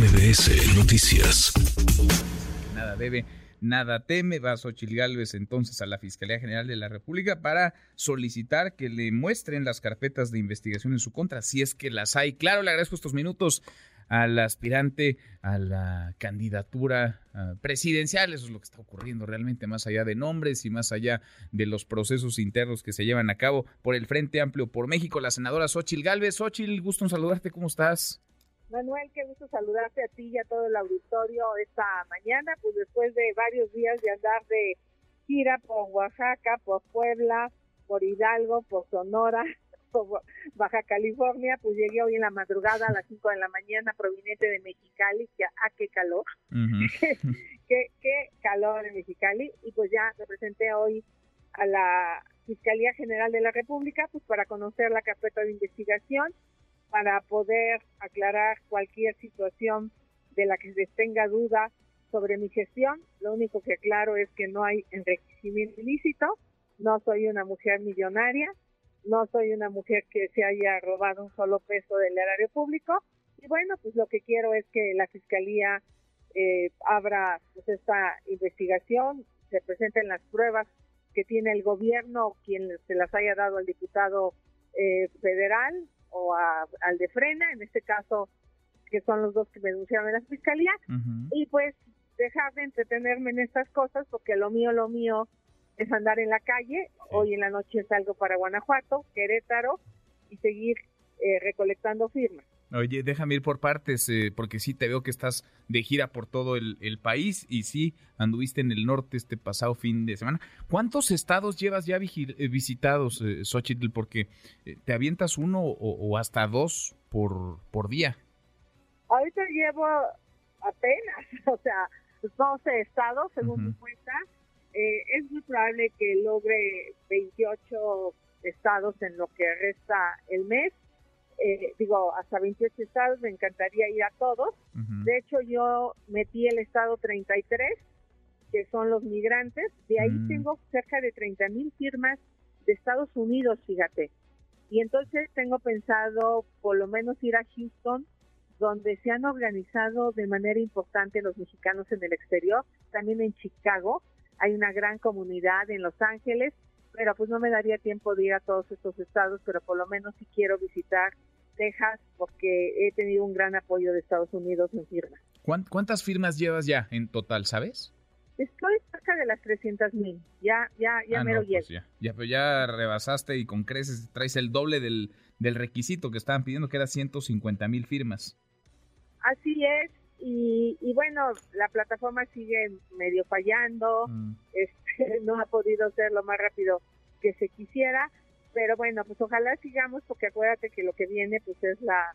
MBS Noticias. Nada debe, nada teme. Va Xochil Gálvez entonces a la Fiscalía General de la República para solicitar que le muestren las carpetas de investigación en su contra, si es que las hay. Claro, le agradezco estos minutos al aspirante a la candidatura ah, presidencial. Eso es lo que está ocurriendo realmente, más allá de nombres y más allá de los procesos internos que se llevan a cabo por el Frente Amplio por México. La senadora Xochil Gálvez. Xochil, gusto en saludarte. ¿Cómo estás? Manuel, qué gusto saludarte a ti y a todo el auditorio esta mañana, pues después de varios días de andar de gira por Oaxaca, por Puebla, por Hidalgo, por Sonora, por Baja California, pues llegué hoy en la madrugada a las 5 de la mañana proveniente de Mexicali, que a ah, qué calor, qué, qué calor en Mexicali, y pues ya me presenté hoy a la Fiscalía General de la República, pues para conocer la carpeta de investigación para poder aclarar cualquier situación de la que se tenga duda sobre mi gestión. Lo único que aclaro es que no hay enriquecimiento ilícito, no soy una mujer millonaria, no soy una mujer que se haya robado un solo peso del erario público. Y bueno, pues lo que quiero es que la Fiscalía eh, abra pues, esta investigación, se presenten las pruebas que tiene el gobierno, quien se las haya dado al diputado eh, federal, o al de Frena, en este caso, que son los dos que me denunciaron en la fiscalía, y pues dejar de entretenerme en estas cosas, porque lo mío, lo mío es andar en la calle, hoy en la noche salgo para Guanajuato, Querétaro, y seguir eh, recolectando firmas. Oye, déjame ir por partes, eh, porque sí te veo que estás de gira por todo el, país y sí anduviste en el norte este pasado fin de semana. ¿Cuántos estados llevas ya eh, visitados, eh, Xochitl? Porque eh, te avientas uno o, hasta dos por, por día. Ahorita llevo apenas, o sea, 12 estados, según mi cuenta. es muy probable que logre 28 estados en lo que resta el mes eh, digo, hasta 28 estados, me encantaría ir a todos. De hecho, yo metí el estado 33, que son los migrantes. De ahí mm. tengo cerca de 30 mil firmas de Estados Unidos, fíjate. Y entonces tengo pensado por lo menos ir a Houston, donde se han organizado de manera importante los mexicanos en el exterior, también en Chicago. Hay una gran comunidad en Los Ángeles, pero pues no me daría tiempo de ir a todos estos estados, pero por lo menos sí quiero visitar Texas porque he tenido un gran apoyo de Estados Unidos en firmas. ¿Cuántas firmas llevas ya en total, sabes? Estoy cerca de las 300 mil. Ya, ya, ya ah, me lo pues ya, ya, pero ya rebasaste y con creces traes el doble del, del requisito que estaban pidiendo, que era 150 mil firmas. Así es. Y, y, bueno, la plataforma sigue medio fallando. Mm. Este, no ha podido ser lo más rápido que se quisiera pero bueno, pues ojalá sigamos porque acuérdate que lo que viene pues es la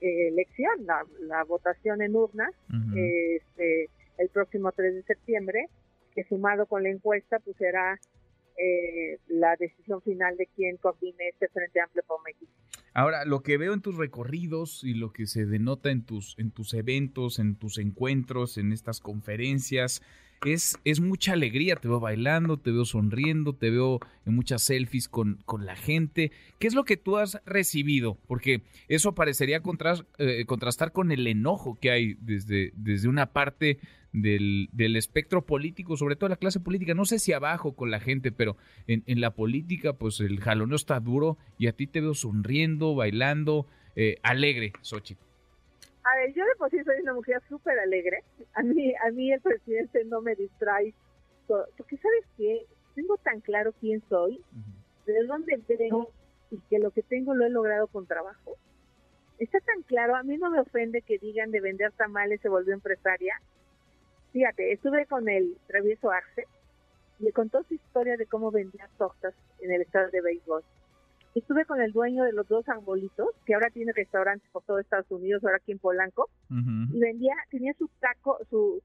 eh, elección, la, votación en urnas este, el próximo 3 de septiembre, que sumado con la encuesta pues será eh, la decisión final de quién coordine este Frente Amplio por México. Ahora, lo que veo en tus recorridos y lo que se denota en tus, en tus eventos, en tus encuentros, en estas conferencias, es, es mucha alegría. Te veo bailando, te veo sonriendo, te veo en muchas selfies con, con la gente. ¿Qué es lo que tú has recibido? Porque eso parecería eh, contrastar con el enojo que hay desde, desde una parte del, del, espectro político, sobre todo la clase política. No sé si abajo con la gente, pero en, en la política, pues el jaloneo está duro y a ti te veo sonriendo, bailando, eh, alegre, Xochitl. A ver, yo de por sí soy una mujer súper alegre. A mí, a mí el presidente no me distrae. Porque, ¿sabes qué? Tengo tan claro quién soy, de dónde vengo y que lo que tengo lo he logrado con trabajo. Está tan claro, a mí no me ofende que digan de vender tamales se volvió empresaria. Fíjate, estuve con el travieso Arce y le contó su historia de cómo vendía tortas en el estado de béisbol Estuve con el dueño de los dos arbolitos, que ahora tiene restaurantes por todo Estados Unidos, ahora aquí en Polanco, y vendía, tenía su taco, su,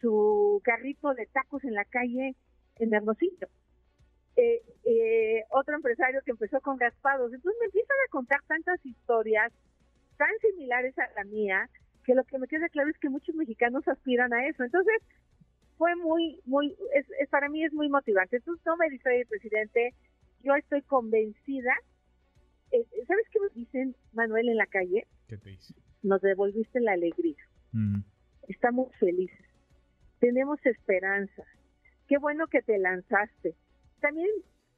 su carrito de tacos en la calle en Hermosillo. Eh, eh, otro empresario que empezó con raspados. Entonces me empiezan a contar tantas historias tan similares a la mía, que lo que me queda claro es que muchos mexicanos aspiran a eso. Entonces, fue muy, muy, es, para mí es muy motivante. Entonces, no me dice el presidente, yo estoy convencida ¿sabes qué nos dicen, Manuel, en la calle? ¿Qué te dice? Nos devolviste la alegría. Estamos felices. Tenemos esperanza. Qué bueno que te lanzaste. También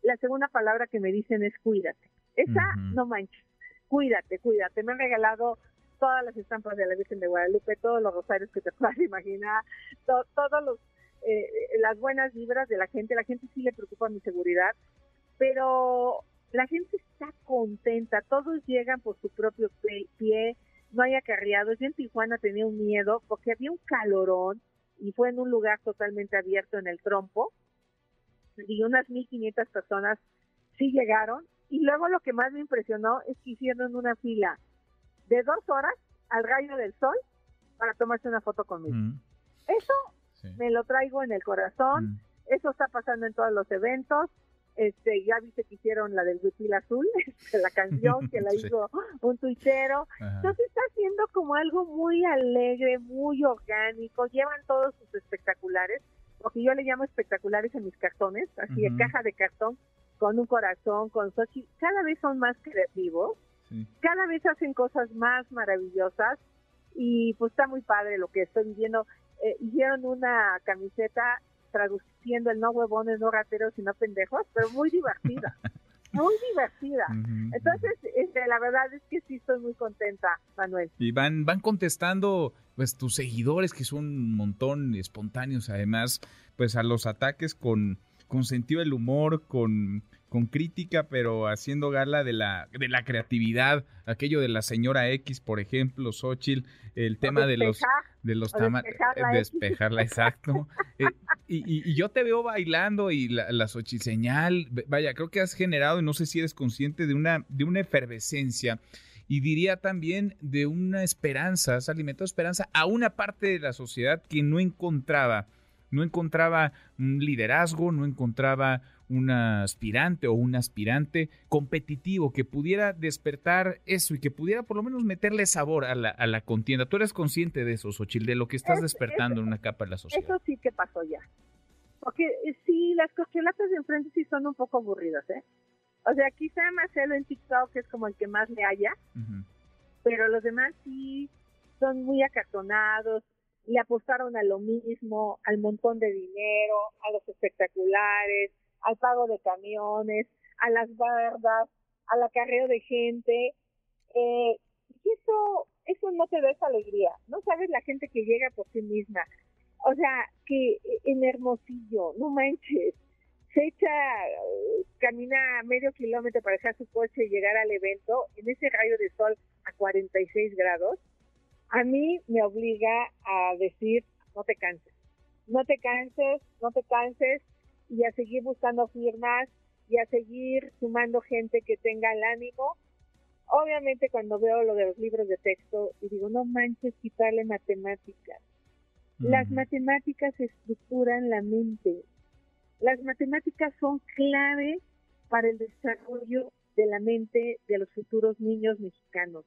la segunda palabra que me dicen es cuídate. Esa, no manches. Cuídate, cuídate. Me han regalado todas las estampas de la Virgen de Guadalupe, todos los rosarios que te puedas imaginar, todos los eh, las buenas vibras de la gente. La gente sí le preocupa mi seguridad, pero la gente está contenta. Todos llegan por su propio pie, no hay acarreados. Yo en Tijuana tenía un miedo porque había un calorón y fue en un lugar totalmente abierto en el trompo y unas 1.500 personas sí llegaron. Y luego lo que más me impresionó es que hicieron una fila de dos horas al rayo del sol para tomarse una foto conmigo. Mm. Eso me lo traigo en el corazón. Mm. Eso está pasando en todos los eventos. Este, ya viste que hicieron la del Huipil Azul, este, la canción que la hizo un tuitero. Entonces está haciendo como algo muy alegre, muy orgánico. Llevan todos sus espectaculares que yo le llamo espectaculares en mis cartones, así de caja de cartón, con un corazón, con Sochi, cada vez son más creativos, cada vez hacen cosas más maravillosas y pues está muy padre lo que estoy viendo. Eh, hicieron una camiseta traduciendo el no huevones, no rateros, sino pendejos, pero muy divertida. muy divertida. Entonces, este, la verdad es que sí estoy muy contenta, Manuel. Y van, van contestando pues tus seguidores, que son un montón espontáneos, además, pues a los ataques con, con sentido del humor, con, con crítica, pero haciendo gala de la, de la creatividad, aquello de la señora X, por ejemplo, Xochitl, el tema de los de los despejarla, despejarla exacto. Eh, y, y, yo te veo bailando y la, la señal, vaya, creo que has generado, y no sé si eres consciente de una, de una efervescencia y diría también de una esperanza, has alimentado esperanza a una parte de la sociedad que no encontraba, no encontraba un liderazgo, no encontraba un aspirante o un aspirante competitivo que pudiera despertar eso y que pudiera por lo menos meterle sabor a la, a la contienda. Tú eres consciente de eso, Xochitl, de lo que estás despertando en una capa de la sociedad. Eso sí que pasó ya. Porque eh, sí, las corcholatas de enfrente sí son un poco aburridas, ¿eh? O sea, quizá Marcelo en TikTok es como el que más le haya, pero los demás sí son muy acartonados, le apostaron a lo mismo, al montón de dinero, a los espectaculares, al pago de camiones, a las bardas, al acarreo de gente. Eh, y eso, eso no te da esa alegría. No sabes la gente que llega por sí misma. O sea, que en Hermosillo, no manches, se echa, camina medio kilómetro para dejar su coche y llegar al evento en ese rayo de sol a 46 grados, a mí me obliga a decir, no te canses, no te canses, no te canses y a seguir buscando firmas y a seguir sumando gente que tenga el ánimo. Obviamente cuando veo lo de los libros de texto y digo, no manches quitarle matemáticas. Las matemáticas estructuran la mente, las matemáticas son clave para el desarrollo de la mente de los futuros niños mexicanos.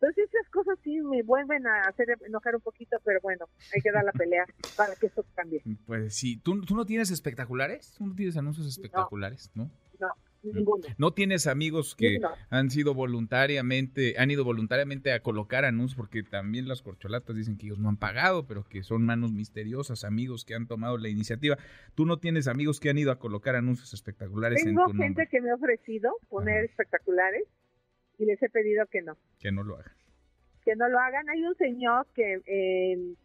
Entonces esas cosas sí me vuelven a hacer enojar un poquito, pero bueno, hay que dar la pelea para que eso cambie. Pues sí, ¿tú, tú no tienes espectaculares? ¿Tú no tienes anuncios espectaculares? No, no, ninguno. ¿No tienes amigos que han sido voluntariamente, han ido voluntariamente a colocar anuncios? Porque también las corcholatas dicen que ellos no han pagado, pero que son manos misteriosas, amigos que han tomado la iniciativa. ¿Tú no tienes amigos que han ido a colocar anuncios espectaculares en tu nombre? gente que me ha ofrecido poner espectaculares y les he pedido que no. Que no lo hagan. Que no lo hagan. Hay un señor que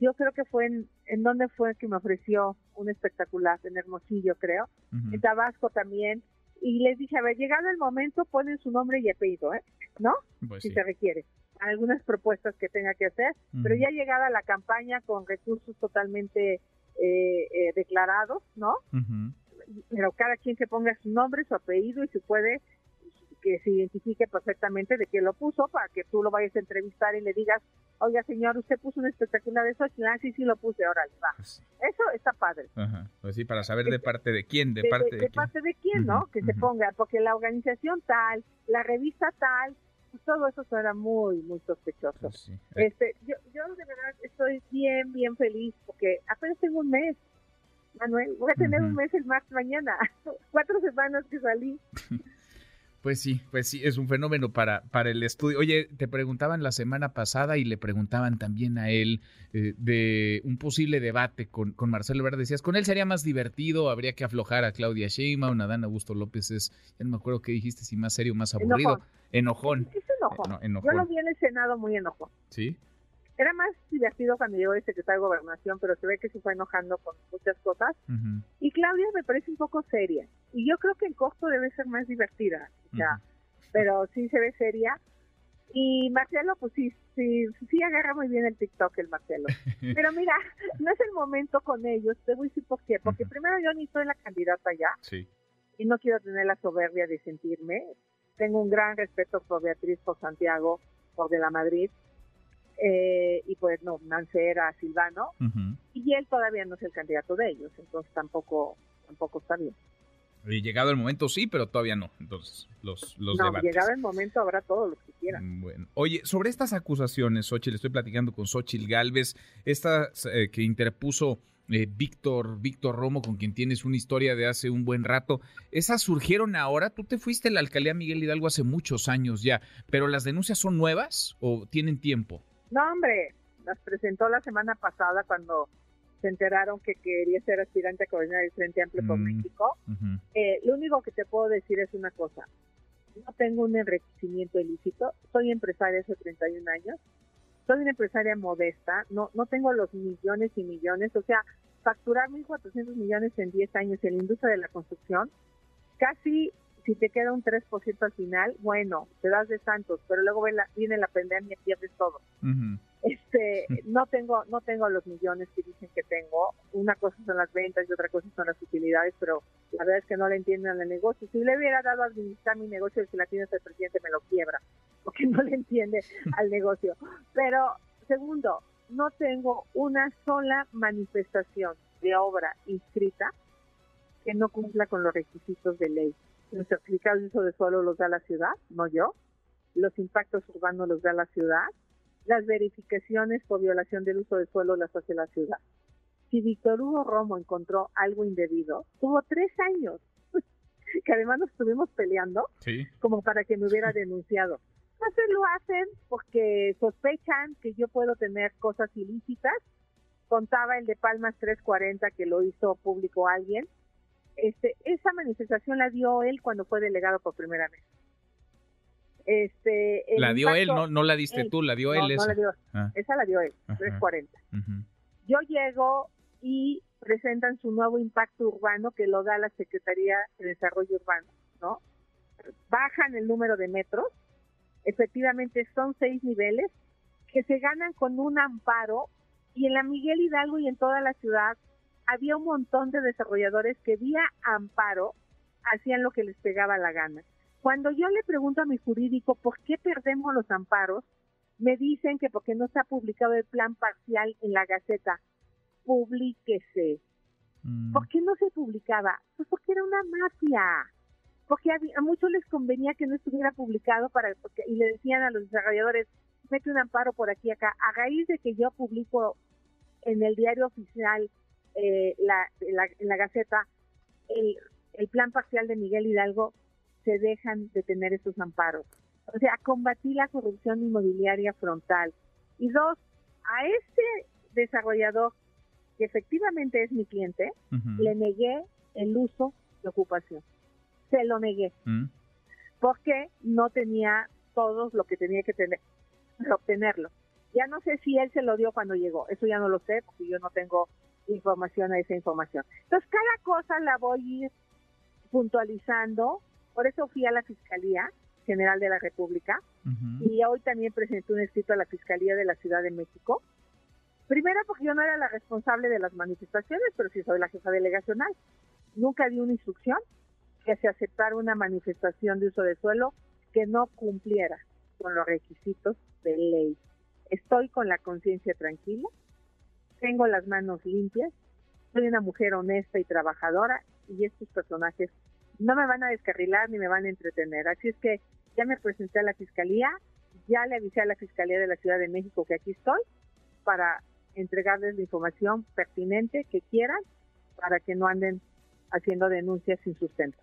yo creo que fue en, en donde fue que me ofreció un espectacular, en Hermosillo creo, en Tabasco también, y les dije, a ver, llegado el momento, ponen su nombre y apellido, ¿eh? ¿No? Pues si se requiere. Algunas propuestas que tenga que hacer, pero ya llegada la campaña con recursos totalmente eh, eh, declarados, ¿no? Pero cada quien que ponga su nombre, su apellido y si puede que se identifique perfectamente de quién lo puso para que tú lo vayas a entrevistar y le digas, oiga señor, usted puso un espectacular de eso, ah, sí, sí lo puse, órale, va. Pues eso está padre. Ajá. Pues sí, para saber de parte de quién, de, parte de, de, parte de quién, ¿no? Que se ponga, porque la organización tal, la revista tal, pues todo eso suena muy, muy sospechoso. Pues este, yo, yo de verdad estoy bien, bien feliz porque apenas tengo un mes. Manuel, voy a tener un mes el más mañana, cuatro semanas que salí. Pues sí, pues sí, es un fenómeno para, para el estudio. Oye, te preguntaban la semana pasada y le preguntaban también a él eh, de un posible debate con, con Marcelo Ebrard. Decías, con él sería más divertido, habría que aflojar a Claudia Sheinbaum, a Dan Augusto López es, ya no me acuerdo qué dijiste, si más serio, más aburrido. Enojón. Es enojón. Eh, enojón. Yo lo vi en el Senado muy enojón. Sí. Era más divertido cuando llegó el secretario de Gobernación, pero se ve que se fue enojando con muchas cosas. Y Claudia me parece un poco seria. Y yo creo que en costo debe ser más divertida. Ya Pero sí se ve seria. Y Marcelo, pues sí, sí, sí agarra muy bien el TikTok el Marcelo. Pero mira, no es el momento con ellos. Te voy a decir por qué. Porque primero yo ni soy la candidata ya. Sí. Y no quiero tener la soberbia de sentirme. Tengo un gran respeto por Beatriz, por Santiago, por de la Madrid eh, y pues no, Mancera, Silvano, y él todavía no es el candidato de ellos, entonces tampoco, tampoco está bien. Y llegado el momento sí, pero todavía no. Entonces, los, los no, llegado el momento habrá todos los que quieran. Mm, bueno. Oye, sobre estas acusaciones, Xochitl, estoy platicando con Xochitl Galvez, esta eh, que interpuso eh, Víctor, Víctor Romo, con quien tienes una historia de hace un buen rato. ¿Esas surgieron ahora? Tú te fuiste a la alcaldía Miguel Hidalgo hace muchos años ya, pero ¿las denuncias son nuevas o tienen tiempo? No, hombre, las presentó la semana pasada cuando se enteraron que quería ser aspirante a coordinar el Frente Amplio por mm, México. Eh, lo único que te puedo decir es una cosa. No tengo un enriquecimiento ilícito. Soy empresaria hace 31 años. Soy una empresaria modesta. No, no tengo los millones y millones. O sea, facturar 1.400 millones en 10 años en la industria de la construcción, casi si te queda un 3% al final, bueno, te das de santos, pero luego viene la pandemia y pierdes todo. Este, no tengo no tengo los millones que dicen que tengo. Una cosa son las ventas y otra cosa son las utilidades, pero la verdad es que no le entienden al negocio. Si le hubiera dado a administrar mi negocio, si la tiene el presidente me lo quiebra, porque no le entiende al negocio. Pero segundo, no tengo una sola manifestación de obra inscrita que no cumpla con los requisitos de ley. Los certificados de uso de suelo los da la ciudad, no yo. Los impactos urbanos los da la ciudad. Las verificaciones por violación del uso de suelo las hace la ciudad. Si Víctor Hugo Romo encontró algo indebido, tuvo tres años, que además nos estuvimos peleando, como para que me hubiera denunciado. Entonces lo hacen porque sospechan que yo puedo tener cosas ilícitas. Contaba el de Palmas 340 que lo hizo público alguien este, esa manifestación la dio él cuando fue delegado por primera vez. Este, la dio él, no, no la diste tú, la dio él. esa. La dio, ah. esa la dio él, 340. Yo llego y presentan su nuevo impacto urbano que lo da la Secretaría de Desarrollo Urbano, ¿no? Bajan el número de metros, efectivamente son seis niveles que se ganan con un amparo y en la Miguel Hidalgo y en toda la ciudad había un montón de desarrolladores que vía amparo hacían lo que les pegaba la gana. Cuando yo le pregunto a mi jurídico por qué perdemos los amparos, me dicen que porque no se ha publicado el plan parcial en la Gaceta. Publíquese. Mm. ¿Por qué no se publicaba? Pues porque era una mafia. Porque a, muchos les convenía que no estuviera publicado para y le decían a los desarrolladores, mete un amparo por aquí acá. A raíz de que yo publico en el diario oficial eh, la, en la Gaceta el, el plan parcial de Miguel Hidalgo, se dejan de tener esos amparos. O sea, combatí la corrupción inmobiliaria frontal. Y dos, a este desarrollador, que efectivamente es mi cliente, le negué el uso de ocupación. Se lo negué. Mm. Porque no tenía todos lo que tenía que tener para obtenerlo. Ya no sé si él se lo dio cuando llegó, eso ya no lo sé, porque yo no tengo información a esa información. Entonces, cada cosa la voy a ir puntualizando, por eso fui a la Fiscalía General de la República y hoy también presenté un escrito a la Fiscalía de la Ciudad de México. Primero porque yo no era la responsable de las manifestaciones, pero sí soy la jefa delegacional. Nunca di una instrucción que se aceptara una manifestación de uso de suelo que no cumpliera con los requisitos de ley. Estoy con la conciencia tranquila, tengo las manos limpias, soy una mujer honesta y trabajadora y estos personajes no me van a descarrilar ni me van a entretener. Así es que ya me presenté a la Fiscalía, ya le avisé a la Fiscalía de la Ciudad de México que aquí estoy para entregarles la información pertinente que quieran para que no anden haciendo denuncias sin sustento.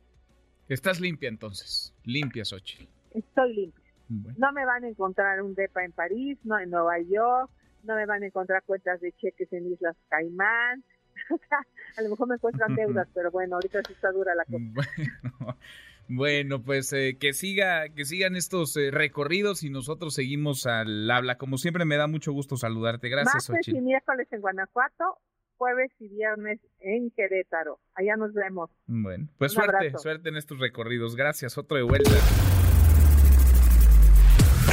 Estás limpia entonces, limpia, Xochitl. Estoy limpia. Bueno. No me van a encontrar un DEPA en París, no en Nueva York, no me van a encontrar cuentas de cheques en Islas Caimán. a lo mejor me encuentran deudas, pero bueno, ahorita sí está dura la cosa. Bueno, bueno pues eh, que siga, que sigan estos eh, recorridos y nosotros seguimos al habla. Como siempre me da mucho gusto saludarte. Gracias, Martes y miércoles en Guanajuato, jueves y viernes en Querétaro. Allá nos vemos. Bueno, pues Un suerte, abrazo. suerte en estos recorridos. Gracias, otro de vuelta.